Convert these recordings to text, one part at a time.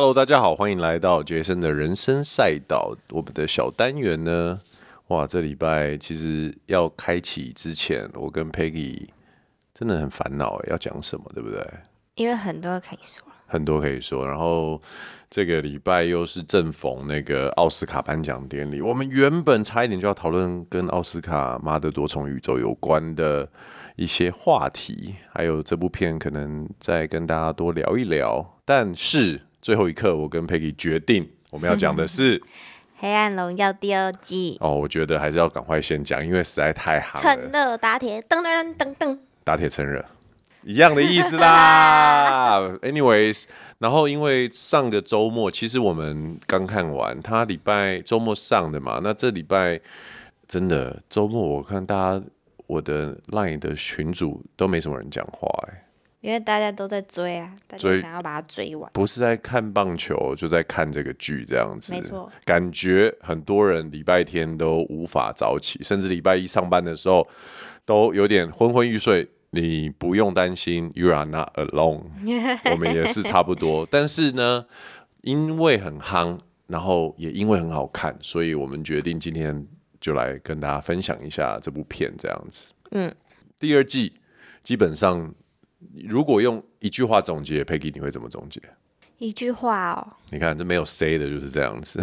Hello，大家好，欢迎来到杰森的人生赛道。我们的小单元呢，哇，这礼拜其实要开启之前，我跟 Peggy 真的很烦恼，要讲什么，对不对？因为很多可以说，很多可以说。然后这个礼拜又是正逢那个奥斯卡颁奖典礼，我们原本差一点就要讨论跟奥斯卡《妈的多重宇宙》有关的一些话题，还有这部片可能再跟大家多聊一聊，但是。最后一刻，我跟 Peggy 决定，我们要讲的是《黑暗荣耀》第二季。哦，我觉得还是要赶快先讲，因为实在太好了。趁热打铁，噔噔噔噔。打铁趁热，一样的意思啦。Anyways，然后因为上个周末，其实我们刚看完，他礼拜周末上的嘛。那这礼拜真的周末，我看大家我的 Line 的群主都没什么人讲话，哎。因为大家都在追啊，大家想要把它追完。不是在看棒球，就在看这个剧这样子。没错，感觉很多人礼拜天都无法早起，甚至礼拜一上班的时候都有点昏昏欲睡。你不用担心，You are not alone。我们也是差不多。但是呢，因为很夯，然后也因为很好看，所以我们决定今天就来跟大家分享一下这部片这样子。嗯，第二季基本上。如果用一句话总结，Peggy，你会怎么总结？一句话哦。你看，这没有 say 的，就是这样子。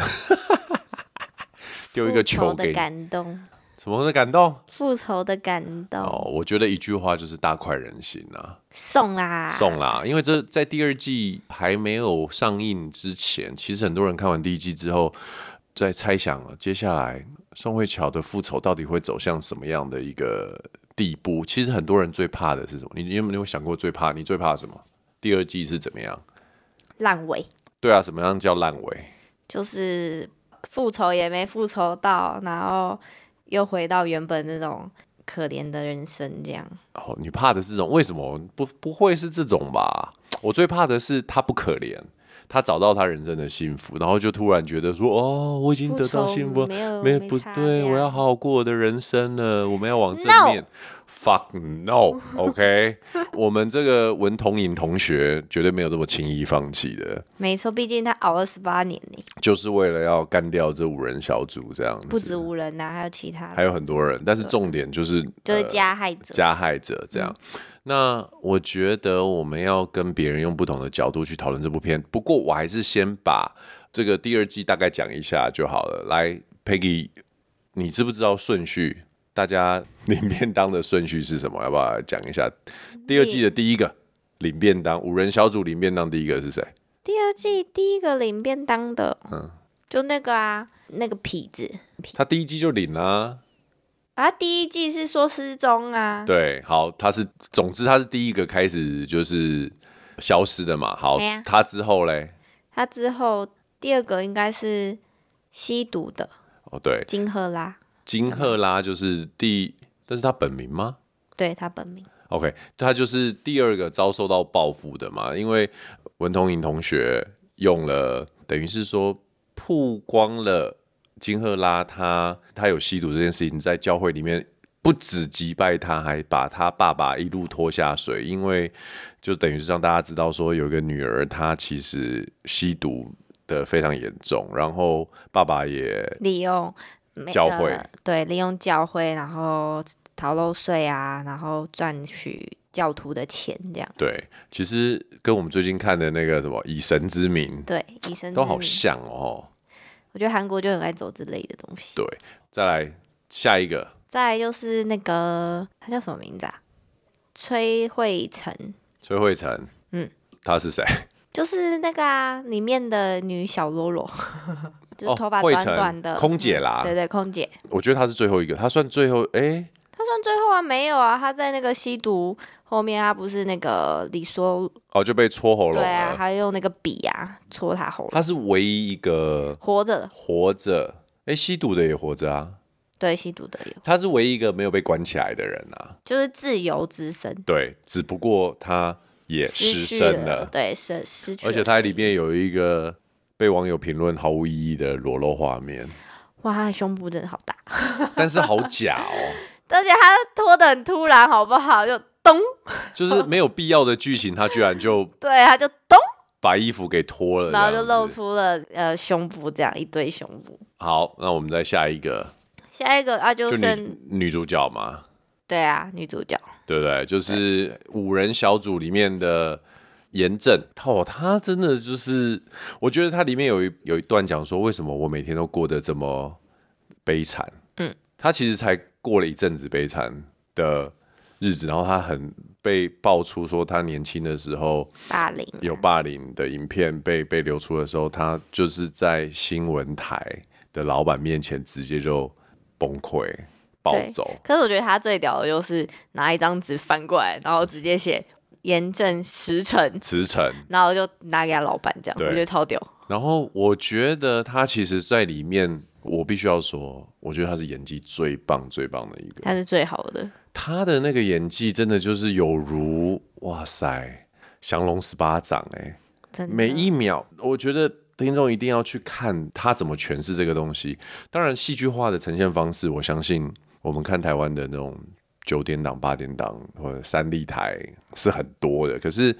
丢一个球的感动。什么的感动？复仇的感动。哦，我觉得一句话就是大快人心啊！送啦，送啦！因为这在第二季还没有上映之前，其实很多人看完第一季之后，在猜想了接下来宋慧乔的复仇到底会走向什么样的一个。地步，其实很多人最怕的是什么？你你有没有想过最怕？你最怕什么？第二季是怎么样？烂尾。对啊，什么样叫烂尾？就是复仇也没复仇到，然后又回到原本那种可怜的人生，这样。哦，你怕的是这种？为什么不不会是这种吧？我最怕的是他不可怜。他找到他人生的幸福，然后就突然觉得说：“哦，我已经得到幸福，没有，不对，我要好好过我的人生了。我们要往正面。” Fuck no，OK，我们这个文童颖同学绝对没有这么轻易放弃的。没错，毕竟他熬了十八年呢，就是为了要干掉这五人小组这样子。不止五人呐、啊，还有其他，还有很多人，但是重点就是就是加害者，加害者这样。嗯那我觉得我们要跟别人用不同的角度去讨论这部片。不过我还是先把这个第二季大概讲一下就好了。来，Peggy，你知不知道顺序？大家领便当的顺序是什么？要不要讲一下？第二季的第一个领便当，五人小组领便当，第一个是谁？第二季第一个领便当的，嗯，就那个啊，那个痞子。他第一季就领了啊。啊，第一季是说失踪啊？对，好，他是，总之他是第一个开始就是消失的嘛。好，啊、他之后嘞？他之后第二个应该是吸毒的。哦，对，金赫拉。金赫拉就是第，但是他本名吗？对，他本名。OK，他就是第二个遭受到报复的嘛，因为文同颖同学用了，等于是说曝光了。金赫拉他他有吸毒这件事情，在教会里面不止击败他，还把他爸爸一路拖下水。因为就等于是让大家知道说，有一个女儿她其实吸毒的非常严重，然后爸爸也利用教会，对，利用教会，然后逃漏税啊，然后赚取教徒的钱，这样。对，其实跟我们最近看的那个什么《以神之名》，对，以神都好像哦。我觉得韩国就很爱走这类的东西。对，再来下一个。再来就是那个他叫什么名字啊？崔慧成。崔慧成，嗯，他是谁？就是那个啊，里面的女小喽啰，就是头发短短的、哦、空姐啦。对，对对，空姐。我觉得她是最后一个，她算最后哎。欸他算最后啊？没有啊，她在那个吸毒后面，她不是那个李说哦，就被戳喉咙。对啊，她用那个笔啊戳她喉咙。他是唯一一个活着，活着。哎，吸毒的也活着啊。对，吸毒的也。他是唯一一个没有被关起来的人啊，就是自由之身。对，只不过他也失身了。了对，失失去。而且他在里面有一个被网友评论毫无意义的裸露画面。哇，他的胸部真的好大，但是好假哦。而且他拖的很突然，好不好？就咚，就是没有必要的剧情，他居然就 对，他就咚，把衣服给脱了，然后就露出了呃胸部，这样一堆胸部。好，那我们再下一个，下一个啊，就剩女，女主角嘛。对啊，女主角，对不对？就是五人小组里面的严正，哦，他真的就是，我觉得他里面有一有一段讲说，为什么我每天都过得这么悲惨？嗯，他其实才过了一阵子悲惨的日子，然后他很。被爆出说他年轻的时候霸凌有霸凌的影片被被流出的时候，他就是在新闻台的老板面前直接就崩溃暴走。可是我觉得他最屌的就是拿一张纸翻过来，然后直接写严正辞呈辞呈，然后就拿给他老板这样，我觉得超屌。然后我觉得他其实在里面，我必须要说，我觉得他是演技最棒最棒的一个，他是最好的。他的那个演技真的就是有如哇塞，降龙十八掌哎，每一秒，我觉得听众一定要去看他怎么诠释这个东西。当然，戏剧化的呈现方式，我相信我们看台湾的那种九点档、八点档或者三立台是很多的。可是，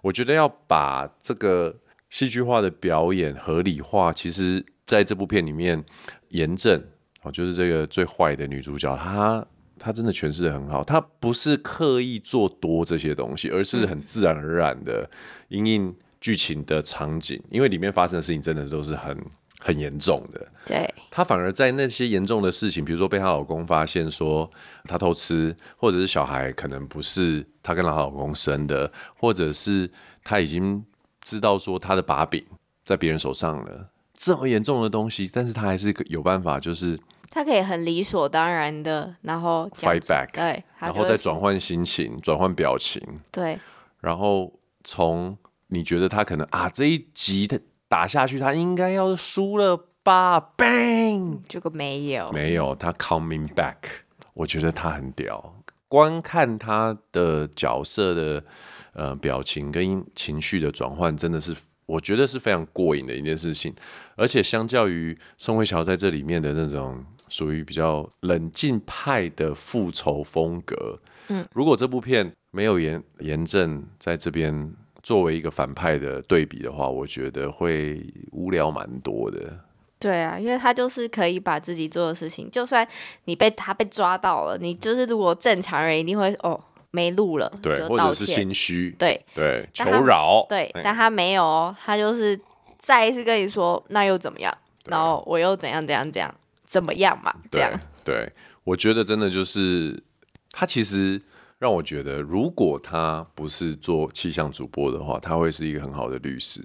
我觉得要把这个戏剧化的表演合理化，其实在这部片里面，严正哦，就是这个最坏的女主角，她。他真的诠释得很好，他不是刻意做多这些东西，而是很自然而然的因应剧情的场景，因为里面发生的事情真的都是很很严重的。对，她反而在那些严重的事情，比如说被她老公发现说她偷吃，或者是小孩可能不是她跟她老公生的，或者是她已经知道说她的把柄在别人手上了，这么严重的东西，但是她还是有办法，就是。他可以很理所当然的，然后 fight back，对，然后再转换心情，转换表情，对，然后从你觉得他可能啊这一集他打下去，他应该要输了吧，bang，结果没有，没有，他 coming back，我觉得他很屌，观看他的角色的呃表情跟情绪的转换，真的是。我觉得是非常过瘾的一件事情，而且相较于宋慧乔在这里面的那种属于比较冷静派的复仇风格，嗯，如果这部片没有严严正在这边作为一个反派的对比的话，我觉得会无聊蛮多的。对啊，因为他就是可以把自己做的事情，就算你被他被抓到了，你就是如果正常人一定会哦。没路了，对，或者是心虚，对对，求饶，对，但他没有哦，他就是再一次跟你说，那又怎么样？然后我又怎样怎样怎样怎么样嘛？这样，对，我觉得真的就是他其实让我觉得，如果他不是做气象主播的话，他会是一个很好的律师，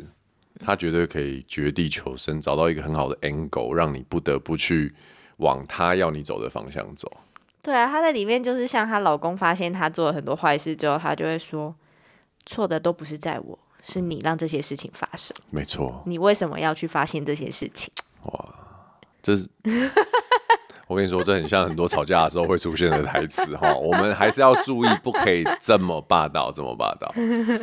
他绝对可以绝地求生，找到一个很好的 angle，让你不得不去往他要你走的方向走。对啊，她在里面就是像她老公发现她做了很多坏事之后，她就会说：“错的都不是在我，是你让这些事情发生。”没错，你为什么要去发现这些事情？哇，这是我跟你说，这很像很多吵架的时候会出现的台词哈。我们还是要注意，不可以这么霸道，这么霸道。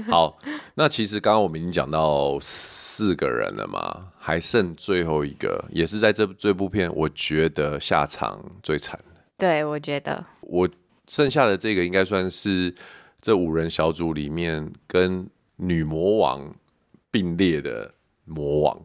好，那其实刚刚我们已经讲到四个人了嘛，还剩最后一个，也是在这这部片，我觉得下场最惨。对，我觉得我剩下的这个应该算是这五人小组里面跟女魔王并列的魔王。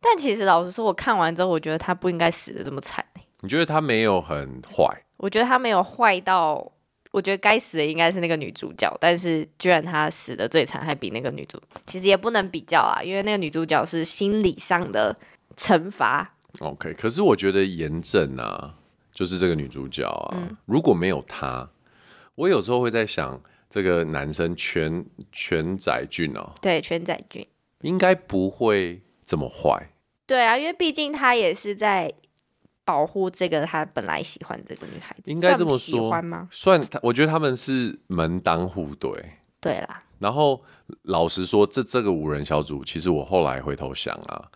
但其实老实说，我看完之后，我觉得他不应该死的这么惨。你觉得他没有很坏？我觉得他没有坏到，我觉得该死的应该是那个女主角，但是居然他死的最惨，还比那个女主，其实也不能比较啊，因为那个女主角是心理上的惩罚。OK，可是我觉得严正啊。就是这个女主角啊，嗯、如果没有她，我有时候会在想，这个男生全全宰俊哦，对，全宰俊应该不会这么坏。对啊，因为毕竟他也是在保护这个他本来喜欢这个女孩子，应该这么说喜欢吗？算，我觉得他们是门当户对。对啦，然后老实说，这这个五人小组，其实我后来回头想啊，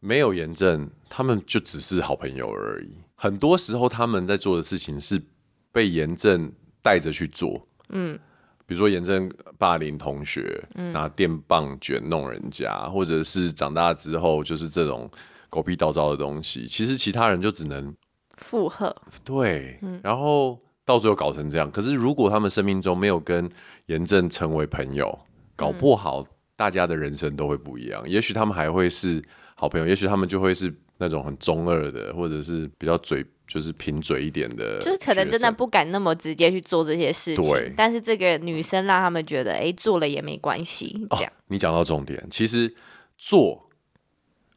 没有严正，他们就只是好朋友而已。很多时候他们在做的事情是被严正带着去做，嗯，比如说严正霸凌同学，嗯、拿电棒卷弄人家，或者是长大之后就是这种狗屁倒灶的东西，其实其他人就只能附和，对，嗯、然后到最后搞成这样。可是如果他们生命中没有跟严正成为朋友，搞不好大家的人生都会不一样。也许他们还会是好朋友，也许他们就会是那种很中二的，或者是比较嘴就是贫嘴一点的，就是可能真的不敢那么直接去做这些事情。对，但是这个女生让他们觉得，哎、欸，做了也没关系。这样，哦、你讲到重点，其实做。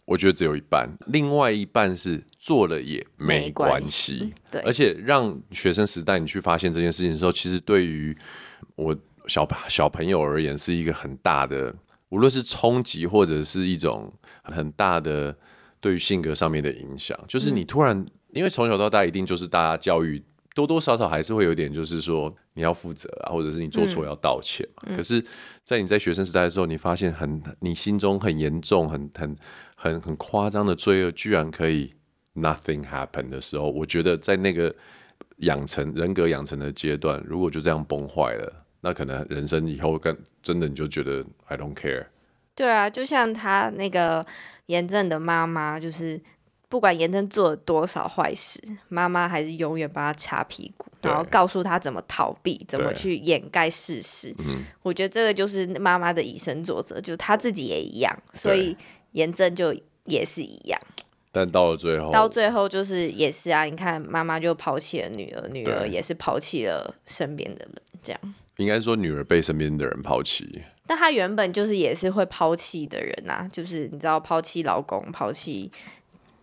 我觉得只有一半，另外一半是做了也没关系。对，而且让学生时代你去发现这件事情的时候，其实对于我小小朋友而言是一个很大的，无论是冲击或者是一种很大的对于性格上面的影响。就是你突然，因为从小到大一定就是大家教育。多多少少还是会有点，就是说你要负责啊，或者是你做错要道歉嘛。嗯、可是，在你在学生时代的时候，你发现很你心中很严重、很很很很夸张的罪恶，居然可以 nothing happen 的时候，我觉得在那个养成人格养成的阶段，如果就这样崩坏了，那可能人生以后跟真的你就觉得 I don't care。对啊，就像他那个严正的妈妈，就是。不管严正做了多少坏事，妈妈还是永远帮他擦屁股，然后告诉他怎么逃避，怎么去掩盖事实。嗯，我觉得这个就是妈妈的以身作则，就是他自己也一样，所以严正就也是一样。但到了最后，到最后就是也是啊，你看妈妈就抛弃了女儿，女儿也是抛弃了身边的人，这样。应该说女儿被身边的人抛弃，但她原本就是也是会抛弃的人呐，就是你知道抛弃老公，抛弃。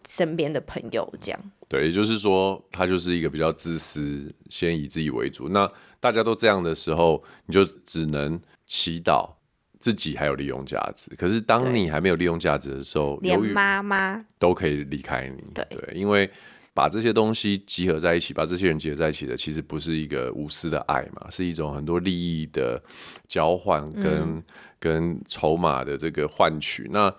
身边的朋友这样，对，也就是说，她就是一个比较自私，先以自己为主。那大家都这样的时候，你就只能祈祷自己还有利用价值。可是当你还没有利用价值的时候，连妈妈都可以离开你。对，对，因为把这些东西集合在一起，把这些人集合在一起的，其实不是一个无私的爱嘛，是一种很多利益的交换跟、嗯、跟筹码的这个换取。那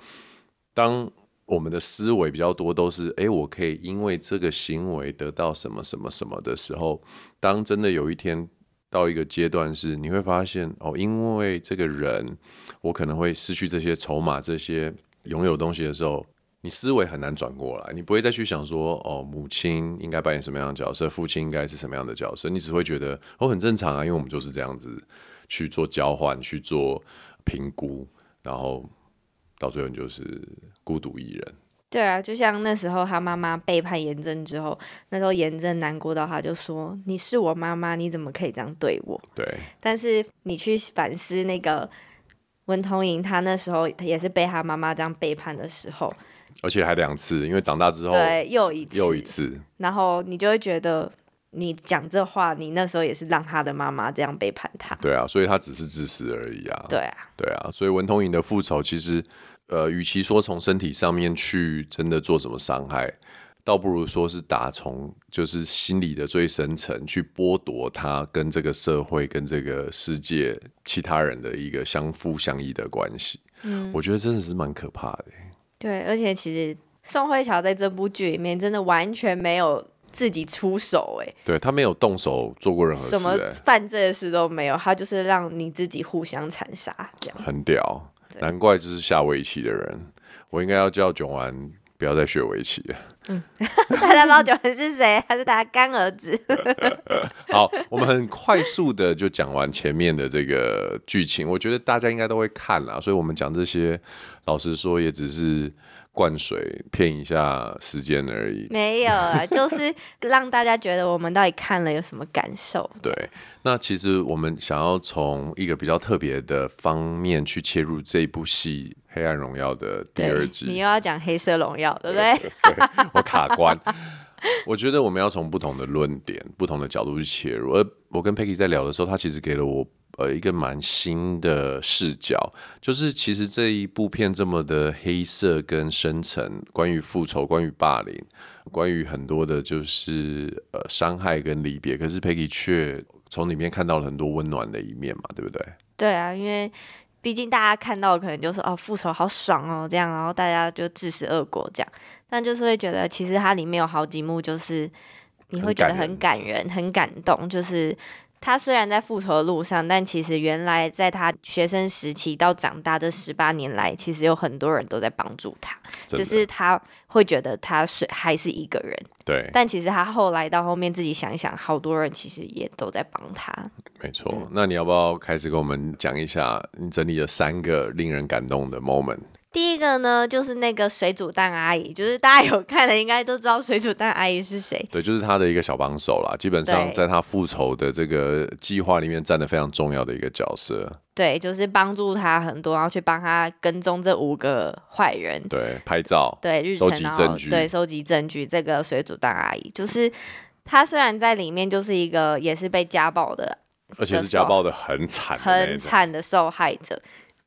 当我们的思维比较多，都是哎，我可以因为这个行为得到什么什么什么的时候，当真的有一天到一个阶段是，你会发现哦，因为这个人，我可能会失去这些筹码、这些拥有东西的时候，你思维很难转过来，你不会再去想说哦，母亲应该扮演什么样的角色，父亲应该是什么样的角色，你只会觉得哦，很正常啊，因为我们就是这样子去做交换、去做评估，然后。到最后你就是孤独一人。对啊，就像那时候他妈妈背叛严正之后，那时候严正难过到他就说：“你是我妈妈，你怎么可以这样对我？”对。但是你去反思那个文同珢，他那时候也是被他妈妈这样背叛的时候，而且还两次，因为长大之后对又一次又一次，然后你就会觉得。你讲这话，你那时候也是让他的妈妈这样背叛他。对啊，所以他只是自私而已啊。对啊，对啊，所以文同莹的复仇，其实，呃，与其说从身体上面去真的做什么伤害，倒不如说是打从就是心理的最深层去剥夺他跟这个社会、跟这个世界其他人的一个相辅相依的关系。嗯，我觉得真的是蛮可怕的。对，而且其实宋慧乔在这部剧里面真的完全没有。自己出手哎、欸，对，他没有动手做过任何事、欸，什么犯罪的事都没有，他就是让你自己互相残杀这样，很屌，难怪就是下围棋的人，我应该要叫囧丸不要再学围棋了。嗯，大家不知道囧丸是谁？他是他干儿子。好，我们很快速的就讲完前面的这个剧情，我觉得大家应该都会看啦，所以我们讲这些，老实说也只是。灌水骗一下时间而已，没有啊，就是让大家觉得我们到底看了有什么感受。对，那其实我们想要从一个比较特别的方面去切入这一部戏《黑暗荣耀》的第二集。你又要讲《黑色荣耀》，对不对？对，我卡关。我觉得我们要从不同的论点、不同的角度去切入。而我跟 Peggy 在聊的时候，他其实给了我。呃，一个蛮新的视角，就是其实这一部片这么的黑色跟深沉，关于复仇，关于霸凌，关于很多的，就是呃伤害跟离别，可是 Peggy 却从里面看到了很多温暖的一面嘛，对不对？对啊，因为毕竟大家看到可能就是哦复仇好爽哦这样，然后大家就自食恶果这样，但就是会觉得其实它里面有好几幕，就是你会觉得很感人、很感人、很感动，就是。他虽然在复仇的路上，但其实原来在他学生时期到长大这十八年来，其实有很多人都在帮助他，只是他会觉得他是还是一个人。对，但其实他后来到后面自己想一想，好多人其实也都在帮他。没错，那你要不要开始跟我们讲一下你整理了三个令人感动的 moment？第一个呢，就是那个水煮蛋阿姨，就是大家有看了，应该都知道水煮蛋阿姨是谁。对，就是他的一个小帮手啦，基本上在他复仇的这个计划里面，占的非常重要的一个角色。对，就是帮助他很多，然后去帮他跟踪这五个坏人。对，拍照。对，日，收集证据。对，收集证据。这个水煮蛋阿姨，就是他虽然在里面就是一个也是被家暴的，而且是家暴的很惨、很惨的受害者。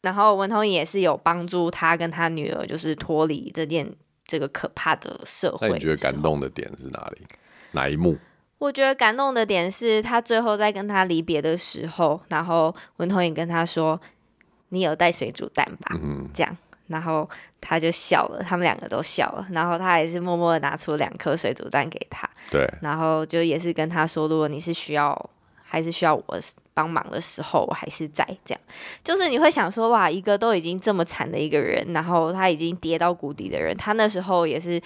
然后文通珢也是有帮助他跟他女儿，就是脱离这件这个可怕的社会。那你觉得感动的点是哪里？哪一幕？我觉得感动的点是他最后在跟他离别的时候，然后文通也跟他说：“你有带水煮蛋吧？”嗯，这样，然后他就笑了，他们两个都笑了，然后他还是默默的拿出两颗水煮蛋给他。对，然后就也是跟他说：“如果你是需要，还是需要我。”帮忙的时候，我还是在这样，就是你会想说，哇，一个都已经这么惨的一个人，然后他已经跌到谷底的人，他那时候也是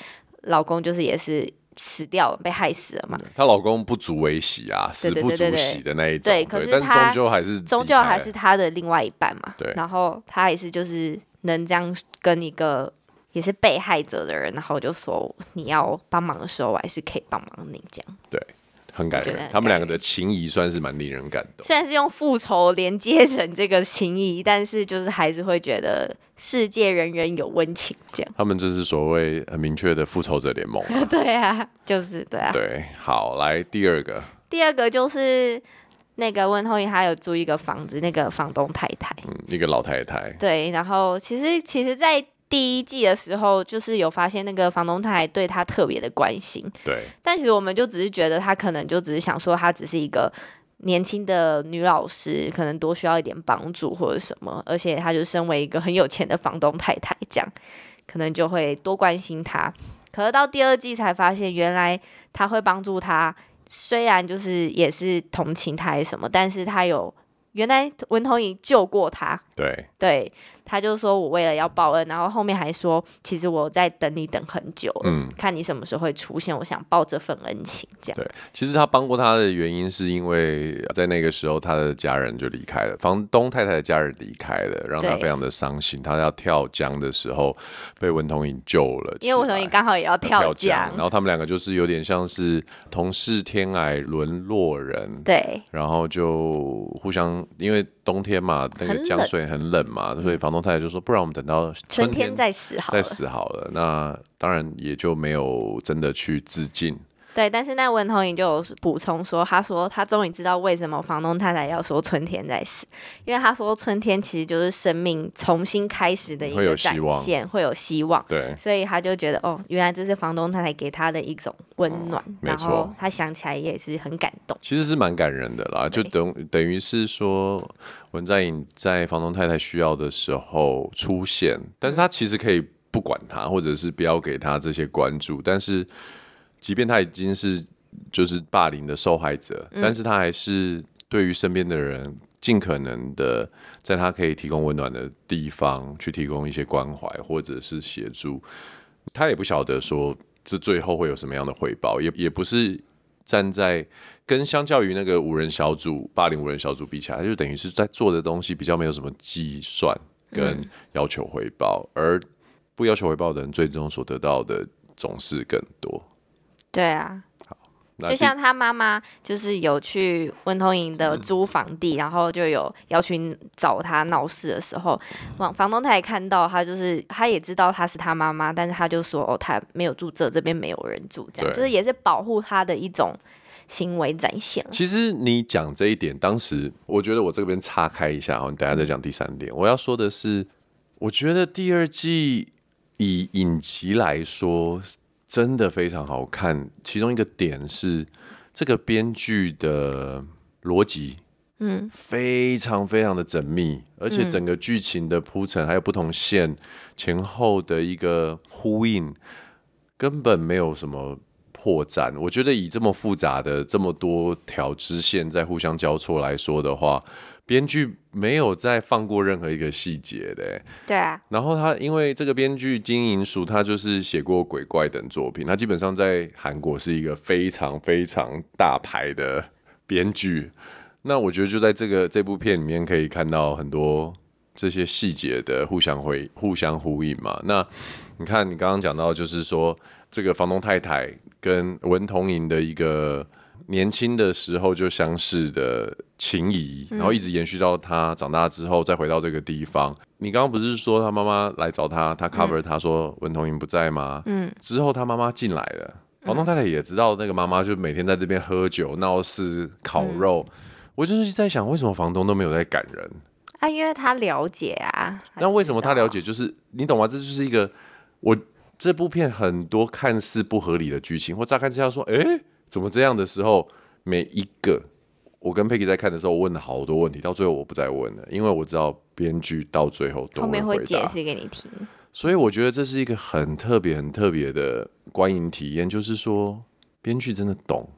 老公，就是也是死掉了，被害死了嘛。她老公不足为喜啊，死不足惜的那一种。对，可是他终究还是终究还是他的另外一半嘛。对，然后他也是就是能这样跟一个也是被害者的人，然后就说你要帮忙的时候，我还是可以帮忙你这样。对。很感人，他们两个的情谊算是蛮令人感动。虽然是用复仇连接成这个情谊，但是就是还是会觉得世界人人有温情这样。他们这是所谓很明确的复仇者联盟啊。对啊，就是对啊。对，好，来第二个。第二个就是那个温通珢，他有租一个房子，那个房东太太，嗯，一个老太太。对，然后其实其实，在第一季的时候，就是有发现那个房东太太对他特别的关心。对。但其实我们就只是觉得他可能就只是想说，她只是一个年轻的女老师，可能多需要一点帮助或者什么。而且她就身为一个很有钱的房东太太，这样可能就会多关心她。可是到第二季才发现，原来他会帮助她，虽然就是也是同情她什么，但是他有原来文通珢救过他。对。对。他就说：“我为了要报恩，然后后面还说，其实我在等你等很久了，嗯，看你什么时候会出现，我想报这份恩情。”这样。对，其实他帮过他的原因是因为在那个时候他的家人就离开了，房东太太的家人离开了，让他非常的伤心。他要跳江的时候被文童颖救了，因为文童颖刚好也要跳江，要跳江，然后他们两个就是有点像是同是天涯沦落人，对，然后就互相因为冬天嘛，那个江水很冷嘛，所以房东。太太就说：“不然我们等到春天，再死好了，再死好了。”那当然也就没有真的去自尽。对，但是那文通珢就有补充说：“他说他终于知道为什么房东太太要说春天在死，因为他说春天其实就是生命重新开始的一个展现，会有希望。对，所以他就觉得哦，原来这是房东太太给他的一种温暖。嗯，没错，他想起来也是很感动。其实是蛮感人的啦，就等等于是说文在寅在房东太太需要的时候出现，但是他其实可以不管他，或者是不要给他这些关注，但是。即便他已经是就是霸凌的受害者，嗯，但是他还是对于身边的人尽可能的在他可以提供温暖的地方去提供一些关怀或者是协助。他也不晓得说这最后会有什么样的回报，也也不是站在跟相较于那个五人小组霸凌五人小组比起来，他就等于是在做的东西比较没有什么计算跟要求回报，嗯，而不要求回报的人最终所得到的总是更多。对啊，就像他妈妈就是有去文通营的租房地，然后就有要去找他闹事的时候，房房东他也看到他，就是他也知道他是他妈妈，但是他就说哦，他没有住这，这边没有人住，这样就是也是保护他的一种行为展现。其实你讲这一点，当时我觉得我这边岔开一下哦，你等下再讲第三点。我要说的是，我觉得第二季以影集来说。真的非常好看，其中一个点是这个编剧的逻辑，嗯，非常非常的缜密，而且整个剧情的铺陈还有不同线前后的一个呼应，根本没有什么破绽。我觉得以这么复杂的这么多条支线在互相交错来说的话，编剧没有再放过任何一个细节的。对啊。然后他因为这个编剧金银淑，他就是写过鬼怪等作品，他基本上在韩国是一个非常非常大牌的编剧。那我觉得就在这个这部片里面可以看到很多这些细节的互相回互相呼应嘛。那你看你刚刚讲到就是说这个房东太太跟文同莹的一个年轻的时候就相识的情谊，然后一直延续到他长大之后再回到这个地方。你刚刚不是说他妈妈来找他，他 cover 他说文同英不在吗？嗯，之后他妈妈进来了，房东太太也知道那个妈妈就每天在这边喝酒闹事烤肉。我就是在想，为什么房东都没有在赶人啊？因为他了解啊。那为什么他了解？就是你懂吗？这就是一个我这部片很多看似不合理的剧情，或乍看之下说，哎、欸，怎么这样的时候，每一个我跟 Peggy 在看的时候，我问了好多问题，到最后我不再问了，因为我知道编剧到最后都会，后面会解释给你听。所以我觉得这是一个很特别、很特别的观影体验，就是说编剧真的懂。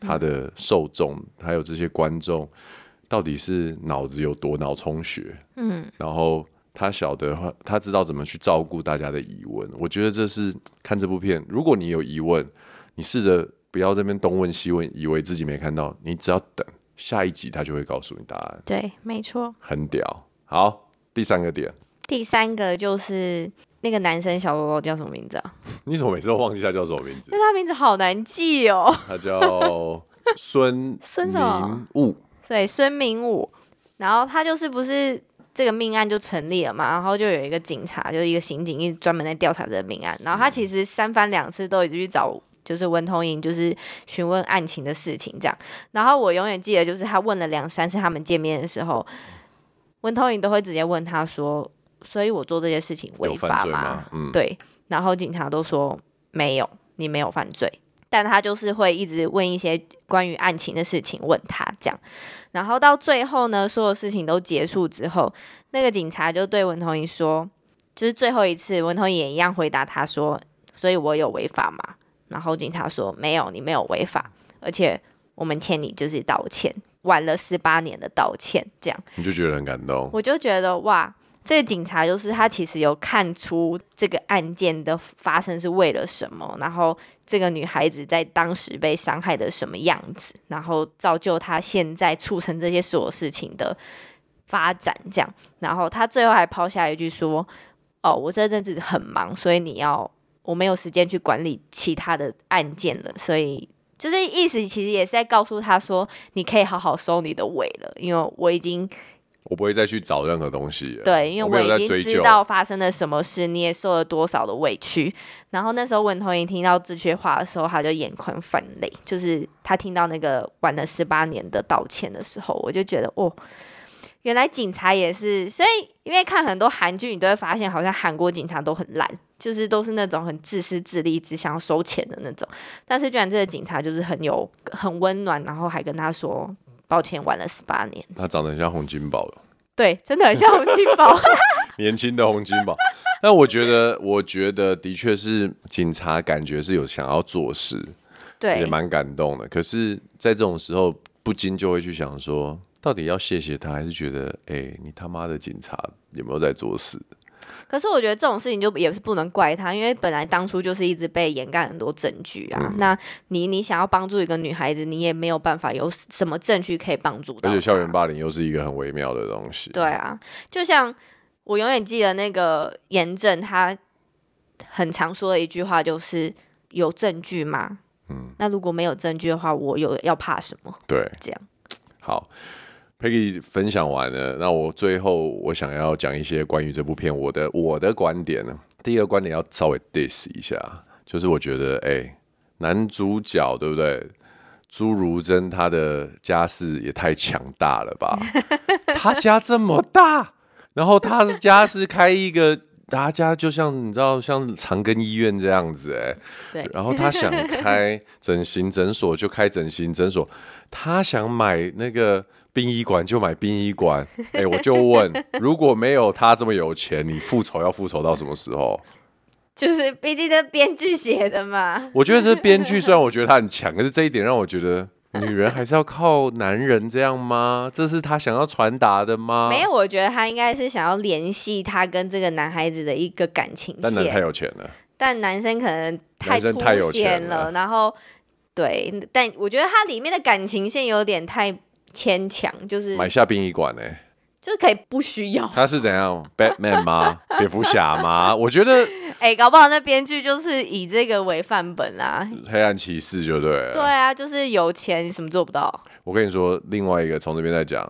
他的受众还有这些观众，到底是脑子有多脑充血？嗯，然后他晓得，他知道怎么去照顾大家的疑问。我觉得这是看这部片，如果你有疑问，你试着不要这边东问西问，以为自己没看到，你只要等下一集，他就会告诉你答案。对，没错，很屌。好，第三个点，第三个就是。那个男生小狗狗叫什么名字啊？你怎么每次都忘记他叫什么名字？因为他名字好难记哦。他叫孙 孙明悟，对，孙明武。然后他就是不是这个命案就成立了嘛？然后就有一个警察，就是一个刑警，一直专门在调查这个命案。然后他其实三番两次都已经去找，就是文同垠，就是询问案情的事情这样。然后我永远记得，就是他问了两三次他们见面的时候，文同垠都会直接问他说。所以我做这些事情违法吗？吗？嗯，对。然后警察都说没有，你没有犯罪。但他就是会一直问一些关于案情的事情，问他这样。然后到最后呢，所有事情都结束之后，那个警察就对文同垠说，就是最后一次，文同垠也一样回答他说：“所以我有违法吗？”然后警察说：“没有，你没有违法，而且我们欠你就是道歉，晚了十八年的道歉。”这样你就觉得很感动，我就觉得哇。这个警察就是他，其实有看出这个案件的发生是为了什么，然后这个女孩子在当时被伤害的什么样子，然后造就她现在促成这些所有事情的发展，这样。然后他最后还抛下一句说：“哦，我这阵子很忙，所以你要我没有时间去管理其他的案件了。”所以就是意思其实也是在告诉他说：“你可以好好收你的尾了，因为我已经。”我不会再去找任何东西。对，因为我已经知道发生了什么事，你也受了多少的委屈。然后那时候文同垠听到这句话的时候，他就眼眶泛泪。就是他听到那个晚了十八年的道歉的时候，我就觉得哦，原来警察也是。所以因为看很多韩剧，你都会发现，好像韩国警察都很烂，就是都是那种很自私自利，只想要收钱的那种。但是居然这个警察就是很有很温暖，然后还跟他说。抱歉，晚了十八年。他长得很像洪金宝，对，真的很像洪金宝，年轻的洪金宝。但我觉得，我觉得的确是警察，感觉是有想要做事，对，也蛮感动的。可是，在这种时候，不禁就会去想说，到底要谢谢他，还是觉得，哎、欸，你他妈的警察有没有在做事？可是我觉得这种事情就也是不能怪他，因为本来当初就是一直被掩盖很多证据啊。嗯、那你你想要帮助一个女孩子，你也没有办法有什么证据可以帮助到。而且校园霸凌又是一个很微妙的东西。对啊，就像我永远记得那个严正，他很常说的一句话就是：“有证据吗？”嗯，那如果没有证据的话，我有要怕什么？对，这样好。Peggy 分享完了，那我最后我想要讲一些关于这部片我的我的观点呢。第一个观点要稍微 diss 一下，就是我觉得，哎、欸，男主角对不对？朱如真他的家世也太强大了吧？他家这么大，然后他的家是开一个。大家就像你知道，像长庚医院这样子哎，对。然后他想开整形诊所就开整形诊所，他想买那个殡仪馆就买殡仪馆。哎，我就问，如果没有他这么有钱，你复仇要复仇到什么时候？就是毕竟这编剧写的嘛。我觉得这编剧虽然我觉得他很强，可是这一点让我觉得。女人还是要靠男人这样吗？这是他想要传达的吗？没有，我觉得他应该是想要联系他跟这个男孩子的一个感情线。但男太有钱了，但男生可能太凸显了，了然后对，但我觉得他里面的感情线有点太牵强，就是买下殡仪馆呢。就可以不需要。他是怎样？Batman 吗？蝙蝠侠吗？我觉得，哎、欸，搞不好那编剧就是以这个为范本啊。黑暗骑士就对了。对啊，就是有钱，你什么做不到？我跟你说，另外一个从这边再讲，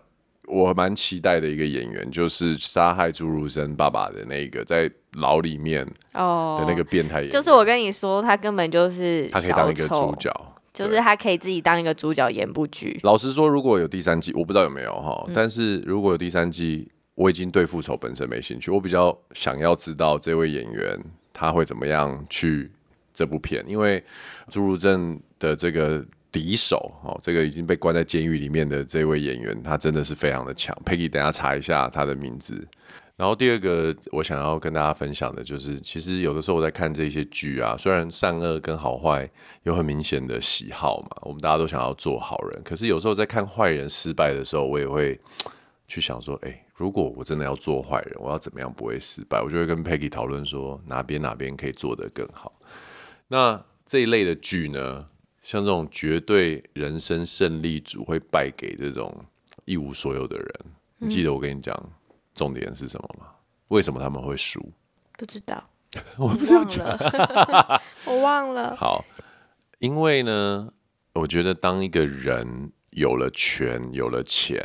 我蛮期待的一个演员，就是杀害朱如生爸爸的那个，在牢里面哦的那个变态演员。就是我跟你说，他根本就是他可以当一个主角。就是他可以自己当一个主角演部剧。老实说，如果有第三季，我不知道有没有哈。嗯、但是如果有第三季，我已经对复仇本身没兴趣。我比较想要知道这位演员他会怎么样去这部片，因为朱如正的这个敌手哦，这个已经被关在监狱里面的这位演员，他真的是非常的强。Peggy，等下查一下他的名字。然后第二个我想要跟大家分享的就是，其实有的时候我在看这些剧啊，虽然善恶跟好坏有很明显的喜好嘛，我们大家都想要做好人，可是有时候在看坏人失败的时候，我也会去想说，哎，如果我真的要做坏人，我要怎么样不会失败？我就会跟 Peggy 讨论说，哪边哪边可以做得更好。那这一类的剧呢，像这种绝对人生胜利组会败给这种一无所有的人，你记得我跟你讲。重点是什么吗？为什么他们会输？不知道，我不知道，我忘了。好，因为呢，我觉得当一个人有了权、有了钱，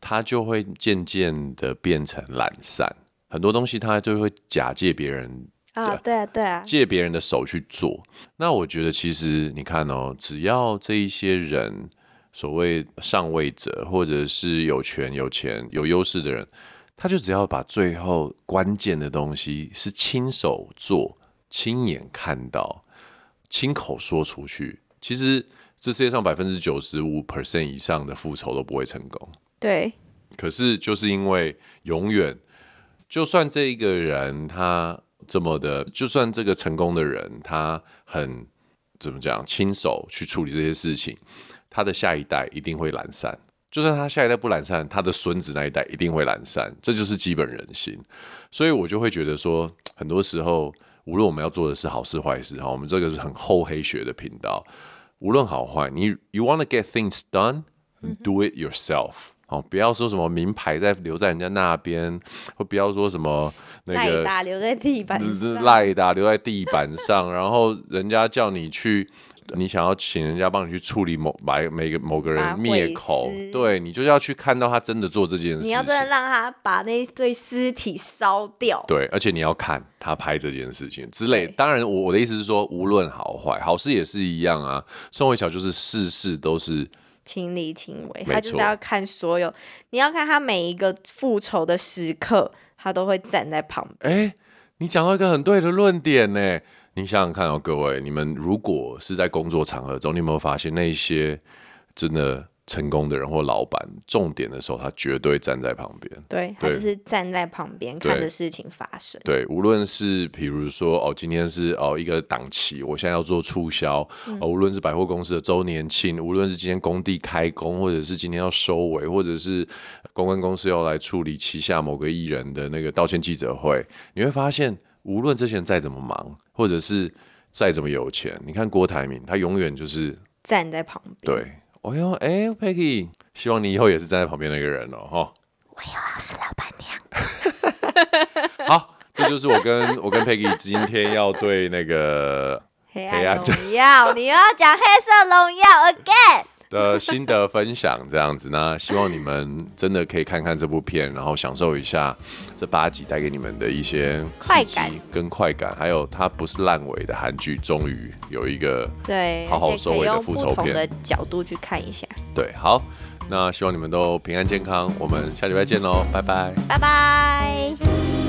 他就会渐渐的变成懒散，很多东西他就会假借别人啊，对啊，对啊，借别人的手去做。那我觉得，其实你看哦，只要这一些人，所谓上位者，或者是有权、有钱、有优势的人。他就只要把最后关键的东西是亲手做、亲眼看到、亲口说出去，其实这世界上百分之九十五 percent 以上的复仇都不会成功。对。可是就是因为永远，就算这一个人他这么的，就算这个成功的人他很怎么讲，亲手去处理这些事情，他的下一代一定会懒散。就算他下一代不懒散，他的孙子那一代一定会懒散，这就是基本人心。所以我就会觉得说，很多时候，无论我们要做的是好事坏事，哈，我们这个是很厚黑学的频道，无论好坏，你 you wanna get things done，do it yourself。哦，不要说什么名牌在留在人家那边，或不要说什么那个赖打留在地板上，赖打留在地板上，然后人家叫你去。你想要请人家帮你去处理某把每个某个人灭口，对，你就是要去看到他真的做这件事。你要真的让他把那对尸体烧掉。对，而且你要看他拍这件事情之类。当然，我我的意思是说，无论好坏，好事也是一样啊。宋慧乔就是事事都是亲力亲为，他就是要看所有，你要看他每一个复仇的时刻，他都会站在旁边。哎，你讲到一个很对的论点呢。你想想看哦，各位，你们如果是在工作场合中，你有没有发现那些真的成功的人或老板，重点的时候，他绝对站在旁边。对，他就是站在旁边看着事情发生。对，无论是比如说哦，今天是哦一个档期，我现在要做促销，嗯、哦，无论是百货公司的周年庆，无论是今天工地开工，或者是今天要收尾，或者是公关公司要来处理旗下某个艺人的那个道歉记者会，你会发现。无论这些人再怎么忙，或者是再怎么有钱，你看郭台铭，他永远就是站在旁边。对，哦哟，哎，Peggy，希望你以后也是站在旁边那个人哦，哈。我以后要是老板娘。好，这就是我跟 我跟 Peggy 今天要对那个黑暗荣耀，你又要讲黑色荣耀 again。的心得分享这样子，那希望你们真的可以看看这部片，然后享受一下这八集带给你们的一些快感跟快感，还有它不是烂尾的韩剧，终于有一个对好好收尾的复仇片的角度去看一下。对，好，那希望你们都平安健康，我们下礼拜见喽，拜拜，拜拜。